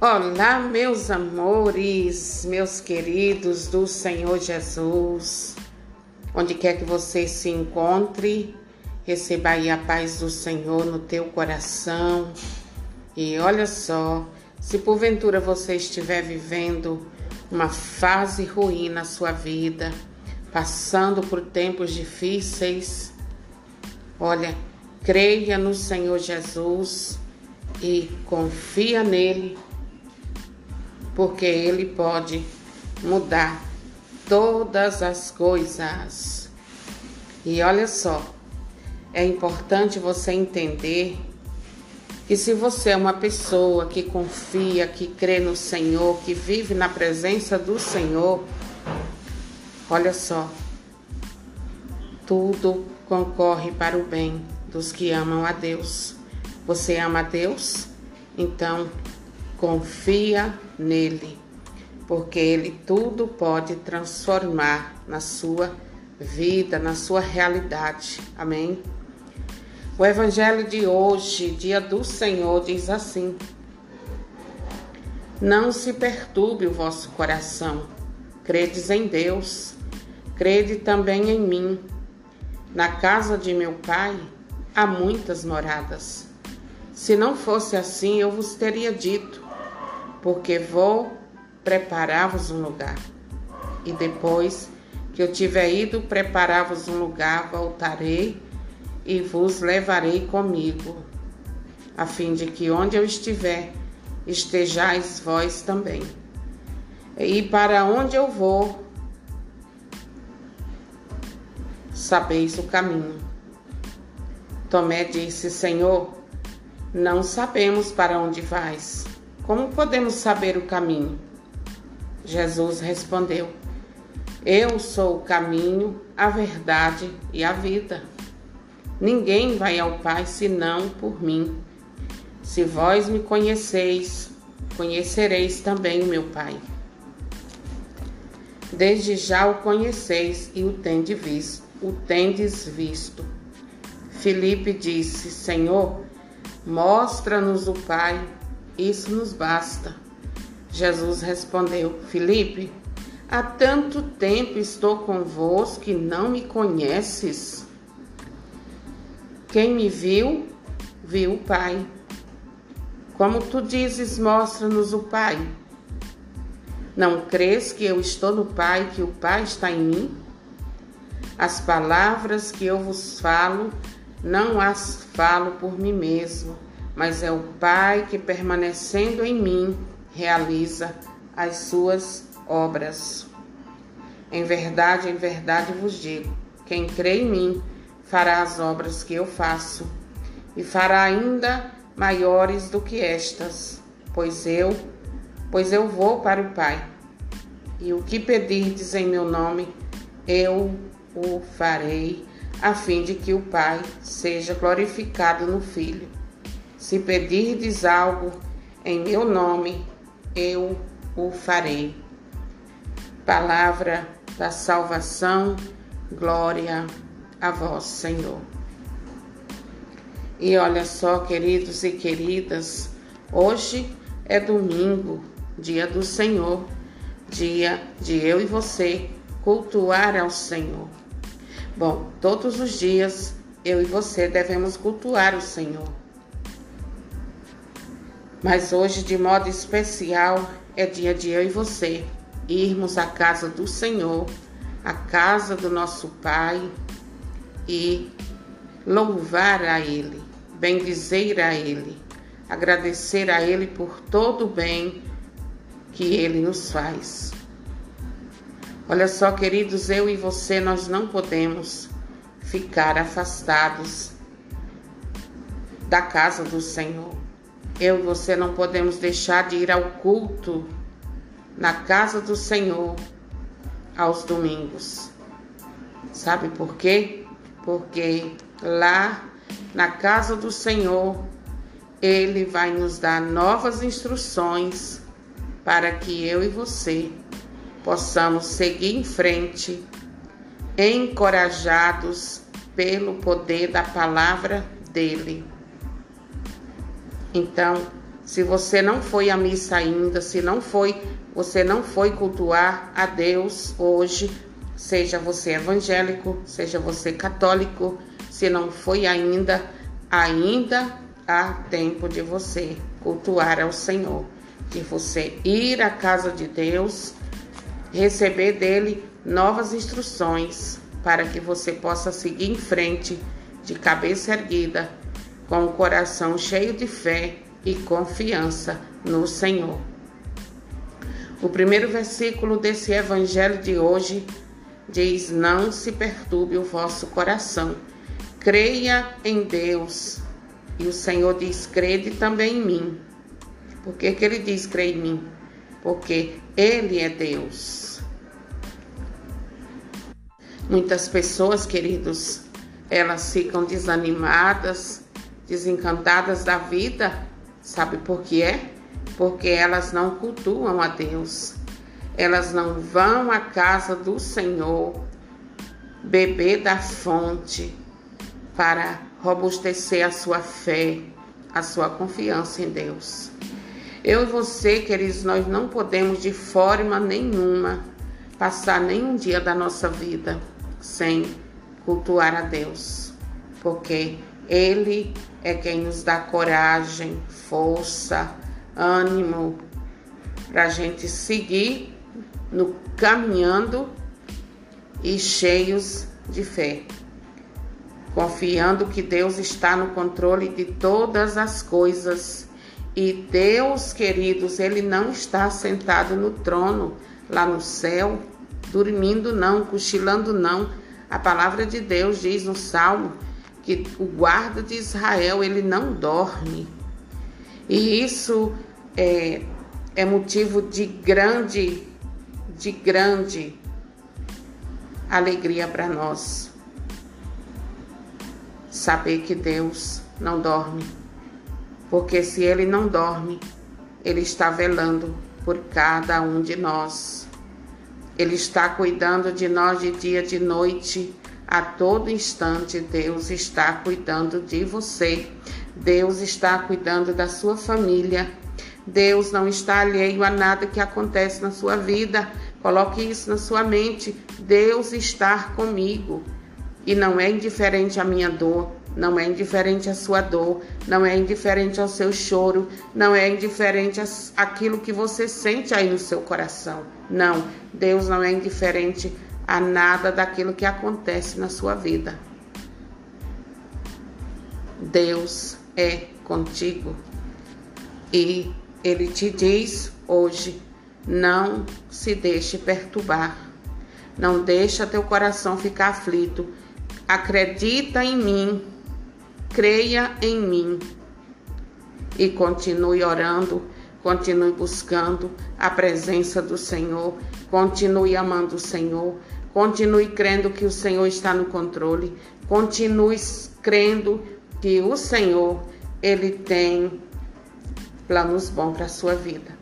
Olá, meus amores, meus queridos do Senhor Jesus. Onde quer que você se encontre, receba aí a paz do Senhor no teu coração. E olha só, se porventura você estiver vivendo uma fase ruim na sua vida, passando por tempos difíceis, olha, creia no Senhor Jesus e confia nele porque Ele pode mudar todas as coisas. E olha só, é importante você entender que se você é uma pessoa que confia, que crê no Senhor, que vive na presença do Senhor, olha só, tudo concorre para o bem dos que amam a Deus. Você ama a Deus? Então confia nele, porque ele tudo pode transformar na sua vida, na sua realidade. Amém? O evangelho de hoje, dia do Senhor, diz assim: Não se perturbe o vosso coração. Credes em Deus, crede também em mim. Na casa de meu pai há muitas moradas. Se não fosse assim, eu vos teria dito porque vou preparar-vos um lugar. E depois que eu tiver ido preparar-vos um lugar, voltarei e vos levarei comigo, a fim de que onde eu estiver, estejais vós também. E para onde eu vou, sabeis o caminho. Tomé disse: Senhor, não sabemos para onde vais. Como podemos saber o caminho? Jesus respondeu: Eu sou o caminho, a verdade e a vida. Ninguém vai ao Pai senão por mim. Se vós me conheceis, conhecereis também meu Pai. Desde já o conheceis e o tendes visto. O tendes visto. Filipe disse: Senhor, mostra-nos o Pai isso nos basta. Jesus respondeu: Filipe, há tanto tempo estou convosco que não me conheces. Quem me viu, viu o Pai. Como tu dizes, mostra-nos o Pai. Não crês que eu estou no Pai, que o Pai está em mim? As palavras que eu vos falo, não as falo por mim mesmo mas é o Pai que, permanecendo em mim, realiza as suas obras. Em verdade, em verdade vos digo: quem crê em mim fará as obras que eu faço, e fará ainda maiores do que estas, pois eu, pois eu vou para o Pai. E o que pedirdes em meu nome, eu o farei, a fim de que o Pai seja glorificado no Filho. Se pedirdes algo em meu nome, eu o farei. Palavra da salvação, glória a vós, Senhor. E olha só, queridos e queridas, hoje é domingo, dia do Senhor, dia de eu e você cultuar ao Senhor. Bom, todos os dias eu e você devemos cultuar o Senhor. Mas hoje, de modo especial, é dia de eu e você irmos à casa do Senhor, à casa do nosso Pai e louvar a Ele, bendizer a Ele, agradecer a Ele por todo o bem que Ele nos faz. Olha só, queridos, eu e você, nós não podemos ficar afastados da casa do Senhor. Eu e você não podemos deixar de ir ao culto na casa do Senhor aos domingos. Sabe por quê? Porque lá na casa do Senhor, Ele vai nos dar novas instruções para que eu e você possamos seguir em frente, encorajados pelo poder da palavra dele. Então, Se você não foi à missa ainda, se não foi, você não foi cultuar a Deus hoje, seja você evangélico, seja você católico, se não foi ainda, ainda há tempo de você cultuar ao Senhor, de você ir à casa de Deus, receber dele novas instruções para que você possa seguir em frente de cabeça erguida, com o coração cheio de fé e confiança no Senhor. O primeiro versículo desse evangelho de hoje diz: Não se perturbe o vosso coração, creia em Deus. E o Senhor diz: Crede também em mim. Por que, que ele diz: Creia em mim? Porque Ele é Deus. Muitas pessoas, queridos, elas ficam desanimadas, desencantadas da vida. Sabe por que é? Porque elas não cultuam a Deus elas não vão à casa do Senhor beber da fonte para robustecer a sua fé, a sua confiança em Deus. Eu e você, queridos, nós não podemos de forma nenhuma passar nenhum dia da nossa vida sem cultuar a Deus, porque Ele é quem nos dá coragem, força, ânimo para a gente seguir no caminhando e cheios de fé, confiando que Deus está no controle de todas as coisas. E Deus, queridos, ele não está sentado no trono lá no céu, dormindo não, cochilando não. A palavra de Deus diz no Salmo que o guarda de Israel, ele não dorme. E isso é, é motivo de grande de grande alegria para nós. Saber que Deus não dorme, porque se Ele não dorme, Ele está velando por cada um de nós. Ele está cuidando de nós de dia e de noite. A todo instante, Deus está cuidando de você. Deus está cuidando da sua família. Deus não está alheio a nada que acontece na sua vida. Coloque isso na sua mente. Deus está comigo. E não é indiferente à minha dor, não é indiferente à sua dor, não é indiferente ao seu choro, não é indiferente àquilo que você sente aí no seu coração. Não, Deus não é indiferente a nada daquilo que acontece na sua vida. Deus é contigo e Ele te diz hoje não se deixe perturbar. Não deixa teu coração ficar aflito. Acredita em mim. Creia em mim. E continue orando, continue buscando a presença do Senhor, continue amando o Senhor, continue crendo que o Senhor está no controle, continue crendo que o Senhor ele tem planos bons para a sua vida.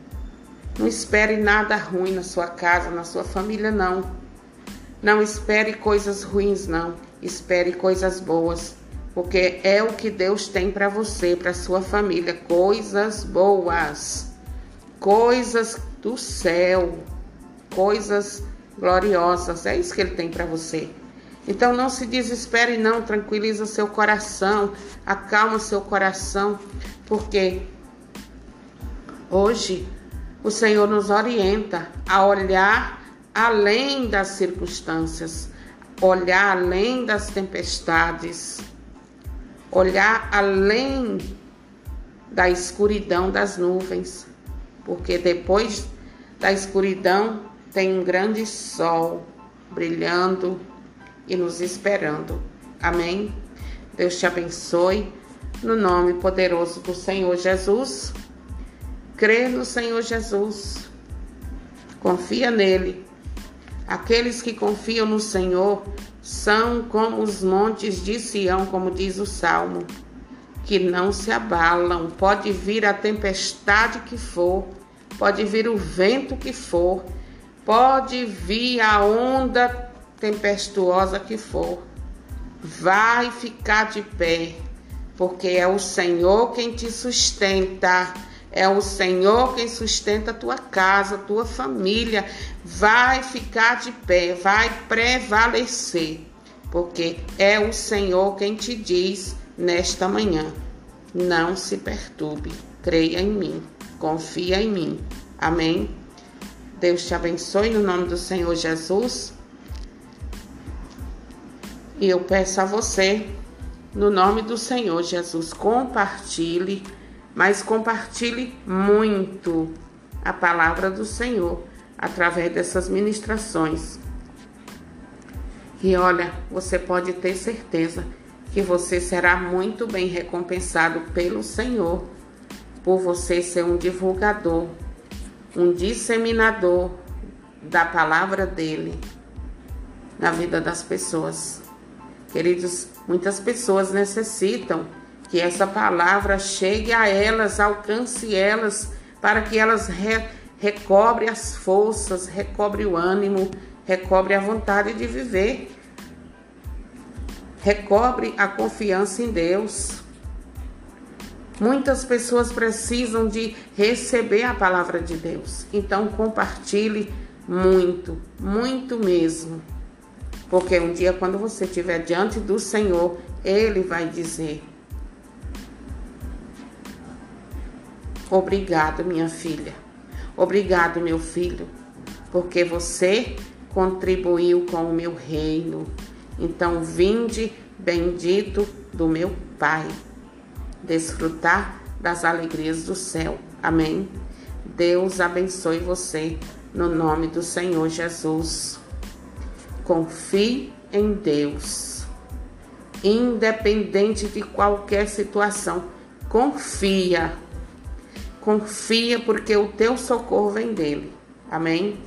Não espere nada ruim na sua casa, na sua família, não. Não espere coisas ruins, não. Espere coisas boas, porque é o que Deus tem para você, para sua família, coisas boas, coisas do céu, coisas gloriosas. É isso que ele tem para você. Então não se desespere não, tranquiliza seu coração, acalma seu coração, porque hoje o Senhor nos orienta a olhar além das circunstâncias, olhar além das tempestades, olhar além da escuridão das nuvens, porque depois da escuridão tem um grande sol brilhando e nos esperando. Amém? Deus te abençoe. No nome poderoso do Senhor Jesus. Crê no Senhor Jesus. Confia nele. Aqueles que confiam no Senhor são como os montes de Sião, como diz o Salmo, que não se abalam. Pode vir a tempestade que for, pode vir o vento que for, pode vir a onda tempestuosa que for. Vai ficar de pé, porque é o Senhor quem te sustenta É o Senhor quem sustenta a tua casa, a tua família. Vai ficar de pé, vai prevalecer, porque é o Senhor quem te diz nesta manhã: não se perturbe, creia em mim, confia em mim. Amém? Deus te abençoe no nome do Senhor Jesus. E eu peço a você, no nome do Senhor Jesus, compartilhe mas compartilhe muito a palavra do Senhor através dessas ministrações. E olha, você pode ter certeza que você será muito bem recompensado pelo Senhor por você ser um divulgador, um disseminador da palavra dele na vida das pessoas. Queridos, muitas pessoas necessitam que essa palavra chegue a elas, alcance elas, para que elas re, recobre as forças, recobre o ânimo, recobre a vontade de viver, recobre a confiança em Deus. Muitas pessoas precisam de receber a palavra de Deus. Então compartilhe muito, muito mesmo. Porque um dia quando você estiver diante do Senhor, ele vai dizer: Obrigado, minha filha. Obrigado, meu filho, porque você contribuiu com o meu reino. Então, vinde, bendito do meu Pai, desfrutar das alegrias do céu. Amém. Deus abençoe você no nome do Senhor Jesus. Confie em Deus. Independente de qualquer situação, confia Confia porque o teu socorro vem dele. Amém?